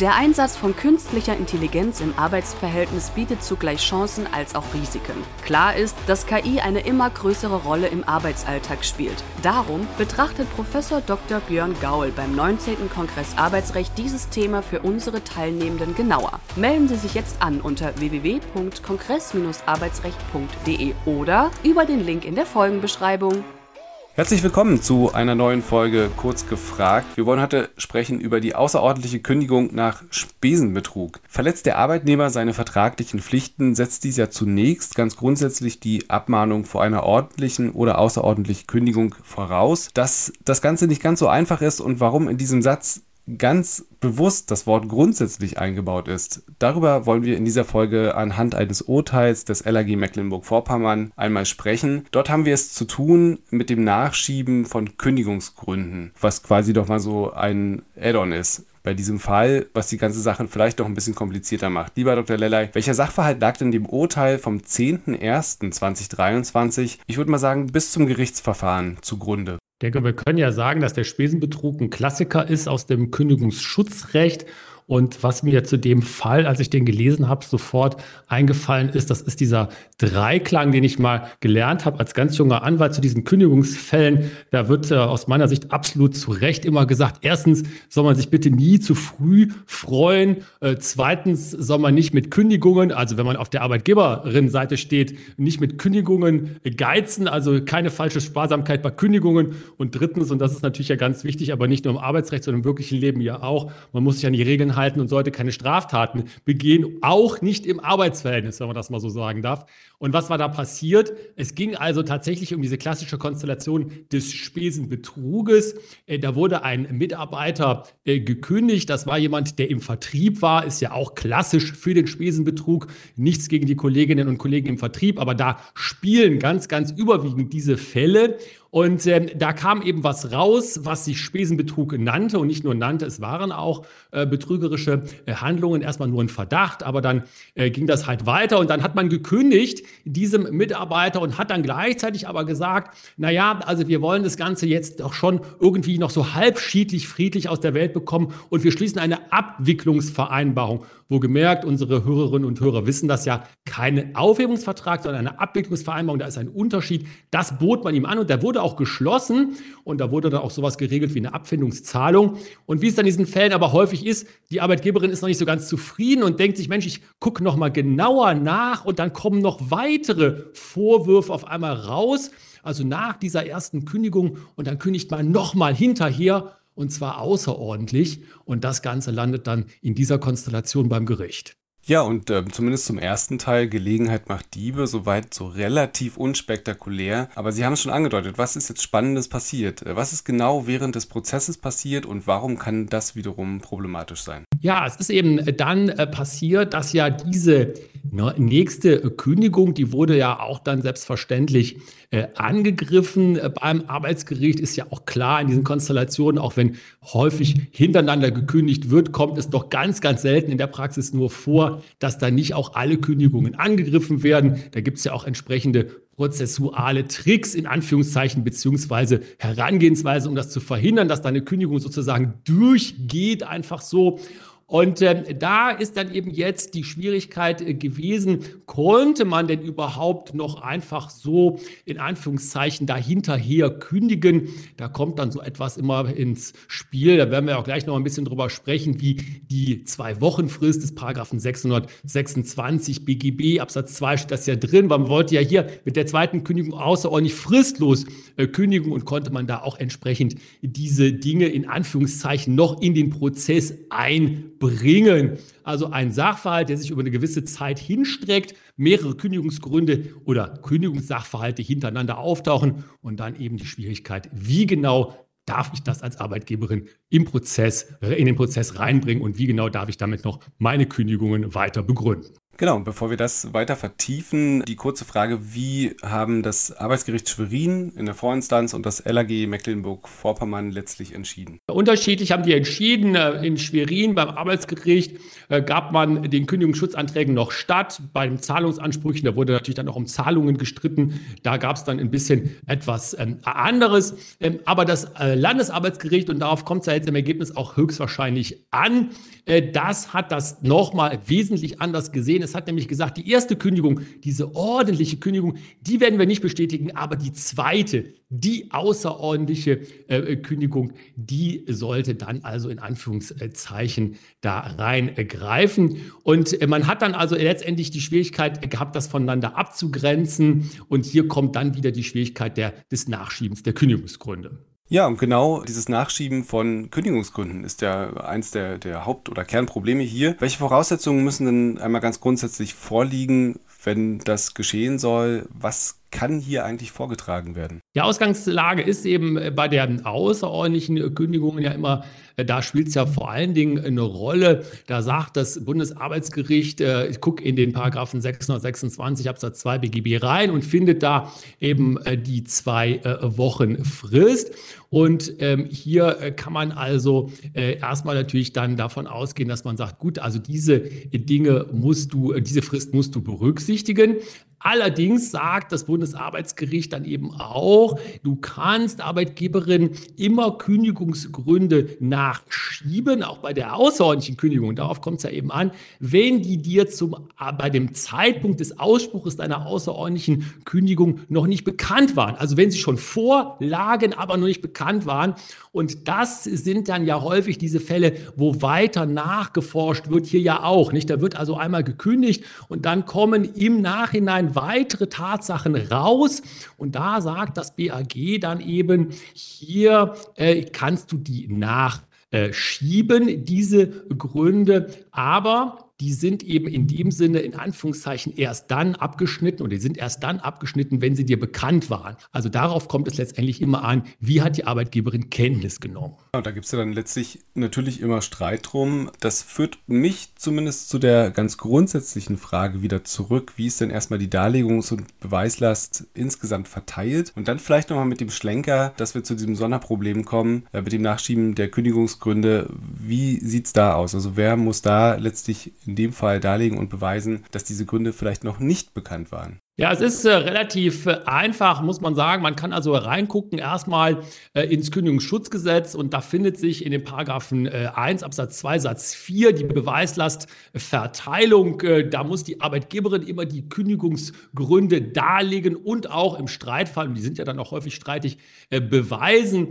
Der Einsatz von künstlicher Intelligenz im Arbeitsverhältnis bietet zugleich Chancen als auch Risiken. Klar ist, dass KI eine immer größere Rolle im Arbeitsalltag spielt. Darum betrachtet Professor Dr. Björn Gaul beim 19. Kongress Arbeitsrecht dieses Thema für unsere Teilnehmenden genauer. Melden Sie sich jetzt an unter www.kongress-arbeitsrecht.de oder über den Link in der Folgenbeschreibung. Herzlich willkommen zu einer neuen Folge Kurz gefragt. Wir wollen heute sprechen über die außerordentliche Kündigung nach Spesenbetrug. Verletzt der Arbeitnehmer seine vertraglichen Pflichten, setzt dies ja zunächst ganz grundsätzlich die Abmahnung vor einer ordentlichen oder außerordentlichen Kündigung voraus. Dass das Ganze nicht ganz so einfach ist und warum in diesem Satz ganz bewusst das Wort grundsätzlich eingebaut ist. Darüber wollen wir in dieser Folge anhand eines Urteils des LAG Mecklenburg-Vorpommern einmal sprechen. Dort haben wir es zu tun mit dem Nachschieben von Kündigungsgründen, was quasi doch mal so ein Add-on ist bei diesem Fall, was die ganze Sache vielleicht noch ein bisschen komplizierter macht. Lieber Dr. Lellay, welcher Sachverhalt lag denn dem Urteil vom 10.01.2023, ich würde mal sagen, bis zum Gerichtsverfahren zugrunde? Ich denke, wir können ja sagen, dass der Spesenbetrug ein Klassiker ist aus dem Kündigungsschutzrecht und was mir zu dem Fall, als ich den gelesen habe, sofort eingefallen ist, das ist dieser Dreiklang, den ich mal gelernt habe als ganz junger Anwalt zu diesen Kündigungsfällen. Da wird äh, aus meiner Sicht absolut zu Recht immer gesagt, erstens soll man sich bitte nie zu früh freuen. Äh, zweitens soll man nicht mit Kündigungen, also wenn man auf der Arbeitgeberin-Seite steht, nicht mit Kündigungen geizen, also keine falsche Sparsamkeit bei Kündigungen. Und drittens, und das ist natürlich ja ganz wichtig, aber nicht nur im Arbeitsrecht, sondern im wirklichen Leben ja auch, man muss sich an die Regeln halten und sollte keine Straftaten begehen, auch nicht im Arbeitsverhältnis, wenn man das mal so sagen darf. Und was war da passiert? Es ging also tatsächlich um diese klassische Konstellation des Spesenbetruges. Äh, da wurde ein Mitarbeiter äh, gekündigt. Das war jemand, der im Vertrieb war. Ist ja auch klassisch für den Spesenbetrug. Nichts gegen die Kolleginnen und Kollegen im Vertrieb, aber da spielen ganz, ganz überwiegend diese Fälle. Und ähm, da kam eben was raus, was sich Spesenbetrug nannte. Und nicht nur nannte, es waren auch äh, betrügerische äh, Handlungen, erstmal nur ein Verdacht, aber dann äh, ging das halt weiter. Und dann hat man gekündigt diesem Mitarbeiter und hat dann gleichzeitig aber gesagt, na ja, also wir wollen das Ganze jetzt doch schon irgendwie noch so halbschiedlich friedlich aus der Welt bekommen. Und wir schließen eine Abwicklungsvereinbarung. Wo gemerkt, unsere Hörerinnen und Hörer wissen das ja, kein Aufhebungsvertrag, sondern eine Abwicklungsvereinbarung, da ist ein Unterschied. Das bot man ihm an und der wurde auch geschlossen und da wurde dann auch sowas geregelt wie eine Abfindungszahlung. Und wie es dann in diesen Fällen aber häufig ist, die Arbeitgeberin ist noch nicht so ganz zufrieden und denkt sich, Mensch, ich gucke noch mal genauer nach und dann kommen noch weitere Vorwürfe auf einmal raus. Also nach dieser ersten Kündigung und dann kündigt man noch mal hinterher und zwar außerordentlich und das Ganze landet dann in dieser Konstellation beim Gericht. Ja, und äh, zumindest zum ersten Teil, Gelegenheit macht Diebe, soweit so relativ unspektakulär. Aber Sie haben es schon angedeutet, was ist jetzt Spannendes passiert? Was ist genau während des Prozesses passiert und warum kann das wiederum problematisch sein? Ja, es ist eben dann äh, passiert, dass ja diese ne, nächste Kündigung, die wurde ja auch dann selbstverständlich äh, angegriffen äh, beim Arbeitsgericht. Ist ja auch klar in diesen Konstellationen, auch wenn häufig hintereinander gekündigt wird, kommt es doch ganz, ganz selten in der Praxis nur vor, dass da nicht auch alle Kündigungen angegriffen werden. Da gibt es ja auch entsprechende prozessuale Tricks in Anführungszeichen beziehungsweise Herangehensweise, um das zu verhindern, dass da eine Kündigung sozusagen durchgeht, einfach so. Und äh, da ist dann eben jetzt die Schwierigkeit äh, gewesen, konnte man denn überhaupt noch einfach so in Anführungszeichen dahinterher kündigen? Da kommt dann so etwas immer ins Spiel. Da werden wir auch gleich noch ein bisschen drüber sprechen, wie die zwei Wochen Frist des Paragraphen 626 BGB Absatz 2 steht das ja drin. Man wollte ja hier mit der zweiten Kündigung außerordentlich fristlos äh, kündigen und konnte man da auch entsprechend diese Dinge in Anführungszeichen noch in den Prozess ein bringen. Also ein Sachverhalt, der sich über eine gewisse Zeit hinstreckt, mehrere Kündigungsgründe oder Kündigungssachverhalte hintereinander auftauchen und dann eben die Schwierigkeit, wie genau darf ich das als Arbeitgeberin im Prozess, in den Prozess reinbringen und wie genau darf ich damit noch meine Kündigungen weiter begründen. Genau, und bevor wir das weiter vertiefen, die kurze Frage, wie haben das Arbeitsgericht Schwerin in der Vorinstanz und das LAG Mecklenburg-Vorpommern letztlich entschieden? Unterschiedlich haben die entschieden. Äh, in Schwerin beim Arbeitsgericht äh, gab man den Kündigungsschutzanträgen noch statt. Bei den Zahlungsansprüchen, da wurde natürlich dann auch um Zahlungen gestritten. Da gab es dann ein bisschen etwas ähm, anderes. Ähm, aber das äh, Landesarbeitsgericht, und darauf kommt es ja jetzt im Ergebnis auch höchstwahrscheinlich an, das hat das nochmal wesentlich anders gesehen. Es hat nämlich gesagt, die erste Kündigung, diese ordentliche Kündigung, die werden wir nicht bestätigen, aber die zweite, die außerordentliche äh, Kündigung, die sollte dann also in Anführungszeichen da reingreifen. Und äh, man hat dann also letztendlich die Schwierigkeit gehabt, das voneinander abzugrenzen. Und hier kommt dann wieder die Schwierigkeit der, des Nachschiebens der Kündigungsgründe. Ja, und genau dieses Nachschieben von Kündigungsgründen ist ja eins der, der Haupt- oder Kernprobleme hier. Welche Voraussetzungen müssen denn einmal ganz grundsätzlich vorliegen, wenn das geschehen soll? Was kann hier eigentlich vorgetragen werden? Die Ausgangslage ist eben äh, bei der außerordentlichen Kündigung ja immer, äh, da spielt es ja vor allen Dingen eine Rolle. Da sagt das Bundesarbeitsgericht, äh, ich gucke in den Paragraphen 626 Absatz 2 BGB rein und findet da eben die zwei Wochen Frist. Und ähm, hier kann man also erstmal natürlich dann davon ausgehen, dass man sagt, gut, also diese Dinge musst du, diese Frist musst du berücksichtigen. Allerdings sagt das Bundesarbeitsgericht dann eben auch, du kannst Arbeitgeberin immer Kündigungsgründe nachschieben, auch bei der außerordentlichen Kündigung. Darauf kommt es ja eben an, wenn die dir zum, bei dem Zeitpunkt des Ausspruches deiner außerordentlichen Kündigung noch nicht bekannt waren. Also wenn sie schon vorlagen, aber noch nicht bekannt waren. Und das sind dann ja häufig diese Fälle, wo weiter nachgeforscht wird, hier ja auch. Nicht? Da wird also einmal gekündigt und dann kommen im Nachhinein weitere Tatsachen raus. Und da sagt das BAG dann eben, hier äh, kannst du die nachschieben, diese Gründe. Aber die sind eben in dem Sinne in Anführungszeichen erst dann abgeschnitten und die sind erst dann abgeschnitten, wenn sie dir bekannt waren. Also darauf kommt es letztendlich immer an, wie hat die Arbeitgeberin Kenntnis genommen. Ja, da gibt es ja dann letztlich natürlich immer Streit drum. Das führt mich zumindest zu der ganz grundsätzlichen Frage wieder zurück, wie ist denn erstmal die Darlegungs- und Beweislast insgesamt verteilt? Und dann vielleicht nochmal mit dem Schlenker, dass wir zu diesem Sonderproblem kommen, äh, mit dem Nachschieben der Kündigungsgründe. Wie sieht es da aus? Also wer muss da letztlich in dem Fall darlegen und beweisen, dass diese Gründe vielleicht noch nicht bekannt waren. Ja, es ist äh, relativ äh, einfach, muss man sagen. Man kann also reingucken erstmal äh, ins Kündigungsschutzgesetz und da findet sich in den Paragraphen 1 äh, Absatz 2 Satz 4 die Beweislastverteilung. Äh, da muss die Arbeitgeberin immer die Kündigungsgründe darlegen und auch im Streitfall, und die sind ja dann auch häufig streitig, äh, beweisen.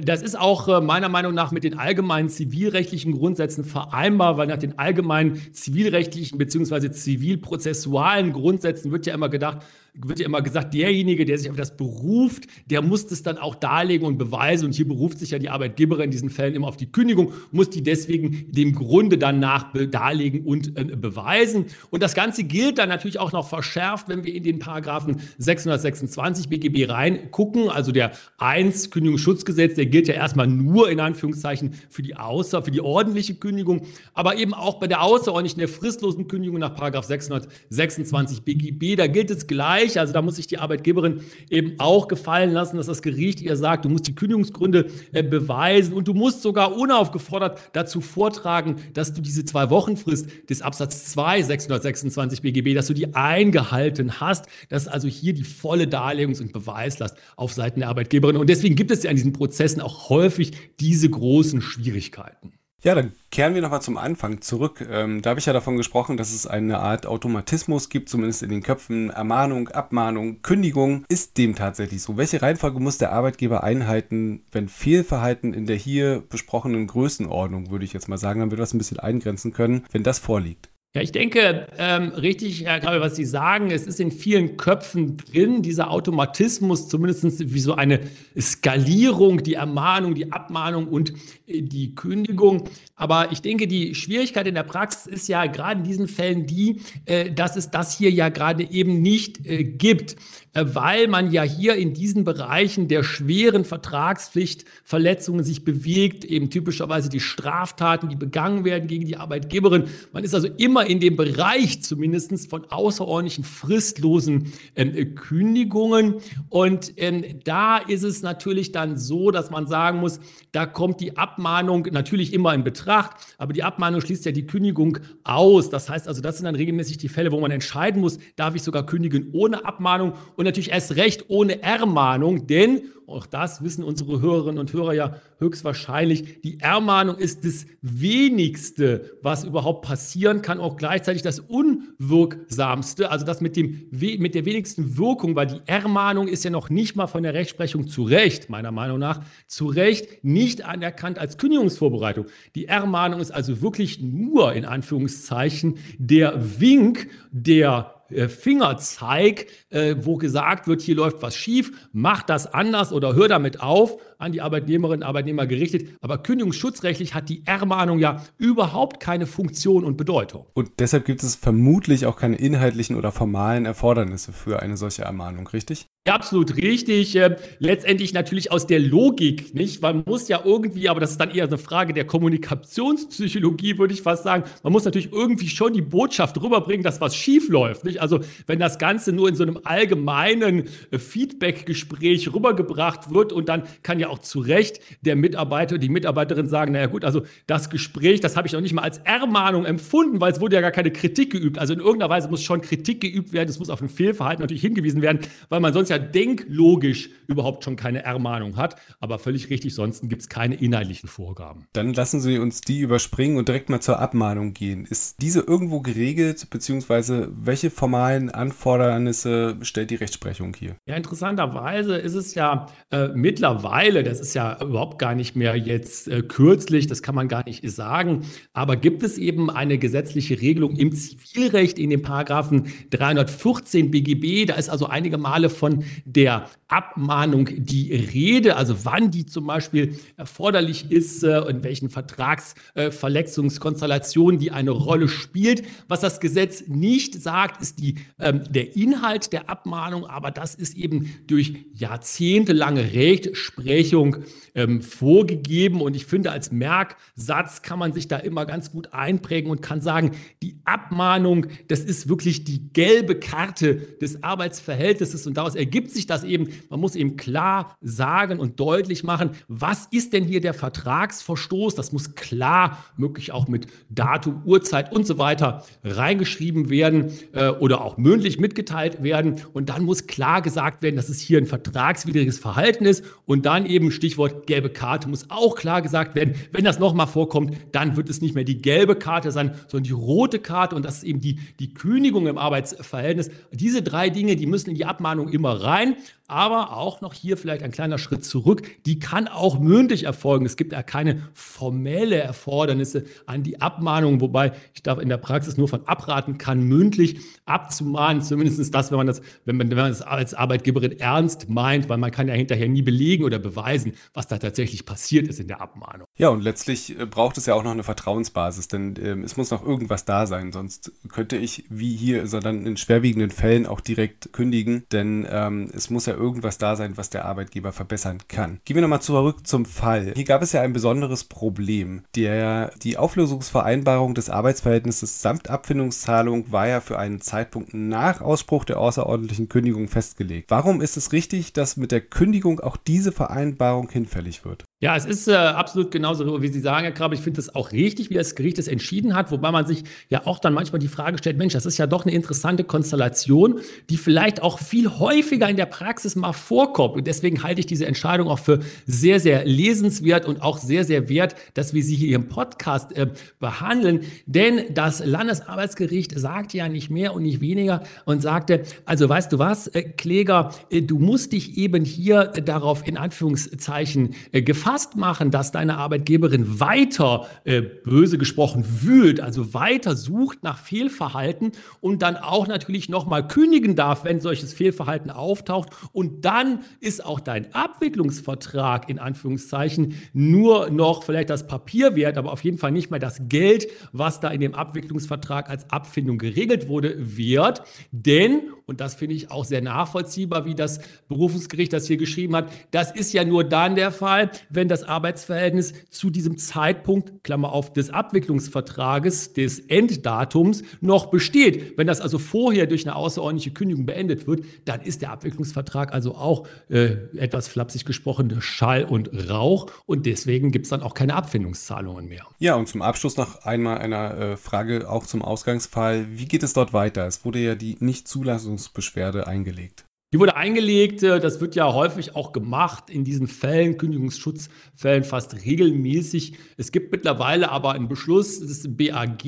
das ist auch meiner Meinung nach mit den allgemeinen zivilrechtlichen Grundsätzen vereinbar, weil nach den allgemeinen zivilrechtlichen bzw. zivilprozessualen Grundsätzen wird ja immer gedacht, gedacht, wird ja immer gesagt, derjenige, der sich auf das beruft, der muss das dann auch darlegen und beweisen. Und hier beruft sich ja die Arbeitgeberin in diesen Fällen immer auf die Kündigung, muss die deswegen dem Grunde dann nach darlegen und äh, beweisen. Und das Ganze gilt dann natürlich auch noch verschärft, wenn wir in den Paragraphen 626 BGB reingucken. Also der 1 Kündigungsschutzgesetz, der gilt ja erstmal nur in Anführungszeichen für die außer, für die ordentliche Kündigung, aber eben auch bei der außerordentlichen, der fristlosen Kündigung nach Paragraph 626 BGB, da gilt es gleich gleich. Also da muss sich die Arbeitgeberin eben auch gefallen lassen, dass das Gericht ihr sagt, du musst die Kündigungsgründe äh, beweisen und du musst sogar unaufgefordert dazu vortragen, dass du diese zwei Wochenfrist des Absatz 2 626 BGB, dass du die eingehalten hast. Das ist also hier die volle Darlegungs- und Beweislast auf Seiten der Arbeitgeberin. Und deswegen gibt es ja an diesen Prozessen auch häufig diese großen Schwierigkeiten. Ja, dann kehren wir nochmal zum Anfang zurück. Ähm, da habe ich ja davon gesprochen, dass es eine Art Automatismus gibt, zumindest in den Köpfen. Ermahnung, Abmahnung, Kündigung. Ist dem tatsächlich so? Welche Reihenfolge muss der Arbeitgeber einhalten, wenn Fehlverhalten in der hier besprochenen Größenordnung, würde ich jetzt mal sagen, damit wir das ein bisschen eingrenzen können, wenn das vorliegt? Ja, ich denke, ähm, richtig, Herr Grabe, was Sie sagen, es ist in vielen Köpfen drin, dieser Automatismus, zumindest wie so eine Skalierung, die Ermahnung, die Abmahnung und äh, die Kündigung. Aber ich denke, die Schwierigkeit in der Praxis ist ja gerade in diesen Fällen die, äh, dass es das hier ja gerade eben nicht äh, gibt. äh, weil man ja hier in diesen Bereichen der schweren Vertragspflichtverletzungen sich bewegt, eben typischerweise die Straftaten, die begangen werden gegen die Arbeitgeberin. Man ist also immer in dem Bereich zumindest von außerordentlichen fristlosen ähm, Kündigungen. Und ähm, da ist es natürlich dann so, dass man sagen muss, da kommt die Abmahnung natürlich immer in Betracht, aber die Abmahnung schließt ja die Kündigung aus. Das heißt also, das sind dann regelmäßig die Fälle, wo man entscheiden muss, darf ich sogar kündigen ohne Abmahnung und natürlich erst recht ohne Ermahnung, denn auch das wissen unsere Hörerinnen und Hörer ja höchstwahrscheinlich. Die Ermahnung ist das wenigste, was überhaupt passieren kann, auch gleichzeitig das unwirksamste, also das mit, dem, mit der wenigsten Wirkung, weil die Ermahnung ist ja noch nicht mal von der Rechtsprechung zu Recht, meiner Meinung nach, zu Recht nicht anerkannt als Kündigungsvorbereitung. Die Ermahnung ist also wirklich nur in Anführungszeichen der Wink der Fingerzeig, äh, wo gesagt wird, hier läuft was schief, mach das anders oder hör damit auf, an die Arbeitnehmerinnen und Arbeitnehmer gerichtet. Aber kündigungsschutzrechtlich hat die Ermahnung ja überhaupt keine Funktion und Bedeutung. Und deshalb gibt es vermutlich auch keine inhaltlichen oder formalen Erfordernisse für eine solche Ermahnung, richtig? Ja, absolut richtig. Äh, letztendlich natürlich aus der Logik, nicht? Man muss ja irgendwie, aber das ist dann eher eine Frage der Kommunikationspsychologie, würde ich fast sagen. Man muss natürlich irgendwie schon die Botschaft rüberbringen, dass was schief läuft, nicht? Also, wenn das Ganze nur in so einem allgemeinen äh, Feedback-Gespräch rübergebracht wird und dann kann ja auch zu Recht der Mitarbeiter, die Mitarbeiterin sagen, naja gut, also das Gespräch, das habe ich noch nicht mal als Ermahnung empfunden, weil es wurde ja gar keine Kritik geübt. Also in irgendeiner Weise muss schon Kritik geübt werden, es muss auf ein Fehlverhalten natürlich hingewiesen werden, weil man sonst ja denklogisch überhaupt schon keine Ermahnung hat. Aber völlig richtig, sonst gibt es keine inhaltlichen Vorgaben. Dann lassen Sie uns die überspringen und direkt mal zur Abmahnung gehen. Ist diese irgendwo geregelt, beziehungsweise welche formalen Anfordernisse stellt die Rechtsprechung hier? Ja, interessanterweise ist es ja äh, mittlerweile das ist ja überhaupt gar nicht mehr jetzt äh, kürzlich, das kann man gar nicht sagen, aber gibt es eben eine gesetzliche Regelung im Zivilrecht in den Paragraphen 314 BGB, da ist also einige Male von der Abmahnung die Rede, also wann die zum Beispiel erforderlich ist, äh, in welchen Vertragsverletzungskonstellationen die eine Rolle spielt. Was das Gesetz nicht sagt, ist die, ähm, der Inhalt der Abmahnung, aber das ist eben durch jahrzehntelange Rechtsprechung ähm, vorgegeben. Und ich finde, als Merksatz kann man sich da immer ganz gut einprägen und kann sagen, die Abmahnung, das ist wirklich die gelbe Karte des Arbeitsverhältnisses. Und daraus ergibt sich das eben, man muss eben klar sagen und deutlich machen, was ist denn hier der Vertragsverstoß? Das muss klar, möglich auch mit Datum, Uhrzeit und so weiter reingeschrieben werden äh, oder auch mündlich mitgeteilt werden. Und dann muss klar gesagt werden, dass es hier ein vertragswidriges Verhalten ist. Und dann eben Stichwort gelbe Karte muss auch klar gesagt werden. Wenn das nochmal vorkommt, dann wird es nicht mehr die gelbe Karte sein, sondern die rote Karte. Und das ist eben die, die Kündigung im Arbeitsverhältnis. Diese drei Dinge, die müssen in die Abmahnung immer rein. Aber auch noch hier vielleicht ein kleiner Schritt zurück. Die kann auch mündlich erfolgen. Es gibt ja keine formelle Erfordernisse an die Abmahnung, wobei ich da in der Praxis nur von abraten kann, mündlich abzumahnen. Zumindest das, wenn man das, wenn man, wenn man das als Arbeitgeberin ernst meint, weil man kann ja hinterher nie belegen oder beweisen, was da tatsächlich passiert ist in der Abmahnung. Ja, und letztlich äh, braucht es ja auch noch eine Vertrauensbasis, denn äh, es muss noch irgendwas da sein, sonst könnte ich wie hier, sondern in schwerwiegenden Fällen auch direkt kündigen, denn ähm, es muss ja irgendwas da sein, was der Arbeitgeber verbessern kann. Gehen wir nochmal zurück zum Fall. Hier gab es ja ein besonderes Problem. Der, die Auflösungsvereinbarung des Arbeitsverhältnisses samt Abfindungszahlung war ja für einen Zeitpunkt nach Ausspruch der außerordentlichen Kündigung festgelegt. Warum ist es richtig, dass mit der Kündigung auch diese Vereinbarung hinfällig wird? Ja, es ist äh, absolut genauso, wie Sie sagen, Herr Krabbe. Ich finde es auch richtig, wie das Gericht es entschieden hat, wobei man sich ja auch dann manchmal die Frage stellt, Mensch, das ist ja doch eine interessante Konstellation, die vielleicht auch viel häufiger in der Praxis mal vorkommt. Und deswegen halte ich diese Entscheidung auch für sehr, sehr lesenswert und auch sehr, sehr wert, dass wir sie hier im Podcast äh, behandeln. Denn das Landesarbeitsgericht sagt ja nicht mehr und nicht weniger und sagte, also weißt du was, äh, Kläger, äh, du musst dich eben hier darauf in Anführungszeichen äh, gefallen gefasst machen, dass deine Arbeitgeberin weiter, äh, böse gesprochen, wühlt, also weiter sucht nach Fehlverhalten und dann auch natürlich nochmal kündigen darf, wenn solches Fehlverhalten auftaucht. Und dann ist auch dein Abwicklungsvertrag in Anführungszeichen nur noch vielleicht das Papier wert, aber auf jeden Fall nicht mehr das Geld, was da in dem Abwicklungsvertrag als Abfindung geregelt wurde, wert. Denn, und das finde ich auch sehr nachvollziehbar, wie das Berufungsgericht das hier geschrieben hat, das ist ja nur dann der Fall, wenn das Arbeitsverhältnis zu diesem Zeitpunkt, Klammer auf, des Abwicklungsvertrages, des Enddatums noch besteht. Wenn das also vorher durch eine außerordentliche Kündigung beendet wird, dann ist der Abwicklungsvertrag also auch äh, etwas flapsig gesprochen Schall und Rauch und deswegen gibt es dann auch keine Abfindungszahlungen mehr. Ja, und zum Abschluss noch einmal eine äh, Frage auch zum Ausgangsfall. Wie geht es dort weiter? Es wurde ja die Nichtzulassungsbeschwerde eingelegt. Die wurde eingelegt, äh, das wird ja häufig auch gemacht in diesen Fällen, Kündigungsschutzfällen fast regelmäßig. Es gibt mittlerweile aber einen Beschluss des BAG,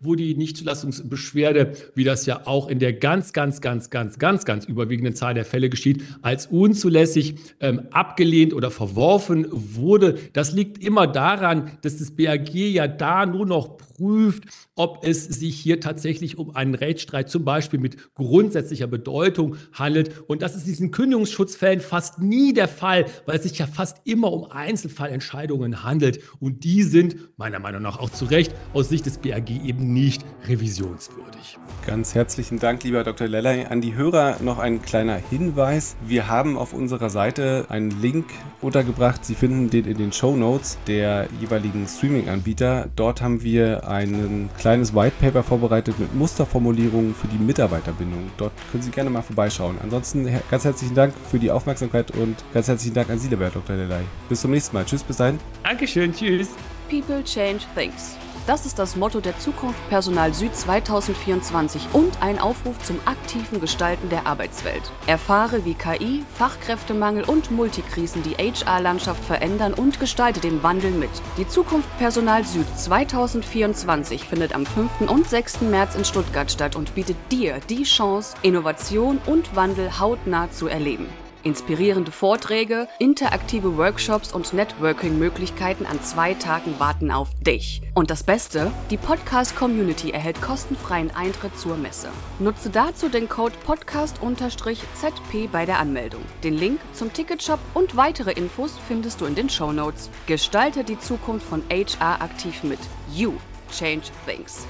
wo die Nichtzulassungsbeschwerde, wie das ja auch in der ganz, ganz, ganz, ganz, ganz, ganz überwiegenden Zahl der Fälle geschieht, als unzulässig ähm, abgelehnt oder verworfen wurde. Das liegt immer daran, dass das BAG ja da nur noch prüft, ob es sich hier tatsächlich um einen Rechtsstreit zum Beispiel mit grundsätzlicher Bedeutung handelt. Und das ist in diesen Kündigungsschutzfällen fast nie der Fall, weil es sich ja fast immer um Einzelfallentscheidungen handelt. Und die sind meiner Meinung nach auch zu Recht aus Sicht des BAG eben nicht revisionswürdig. Ganz herzlichen Dank, lieber Dr. Lellay. An die Hörer noch ein kleiner Hinweis. Wir haben auf unserer Seite einen Link untergebracht. Sie finden den in den Show Notes der jeweiligen Streaming-Anbieter. Dort haben wir ein kleines White Paper vorbereitet mit Musterformulierungen für die Mitarbeiterbindung. Dort können Sie gerne mal vorbeischauen. Ansonsten ganz herzlichen Dank für die Aufmerksamkeit und ganz herzlichen Dank an Sie, lieber Dr. Lelay. Bis zum nächsten Mal. Tschüss, bis dahin. Dankeschön, tschüss. People change things. Das ist das Motto der Zukunft Personal Süd 2024 und ein Aufruf zum aktiven Gestalten der Arbeitswelt. Erfahre, wie KI, Fachkräftemangel und Multikrisen die HR-Landschaft verändern und gestalte den Wandel mit. Die Zukunft Personal Süd 2024 findet am 5. und 6. März in Stuttgart statt und bietet dir die Chance, Innovation und Wandel hautnah zu erleben. Inspirierende Vorträge, interaktive Workshops und Networking-Möglichkeiten an zwei Tagen warten auf dich. Und das Beste, die Podcast-Community erhält kostenfreien Eintritt zur Messe. Nutze dazu den Code Podcast-ZP bei der Anmeldung. Den Link zum Ticketshop und weitere Infos findest du in den Show Notes. Gestalte die Zukunft von HR aktiv mit. You change things.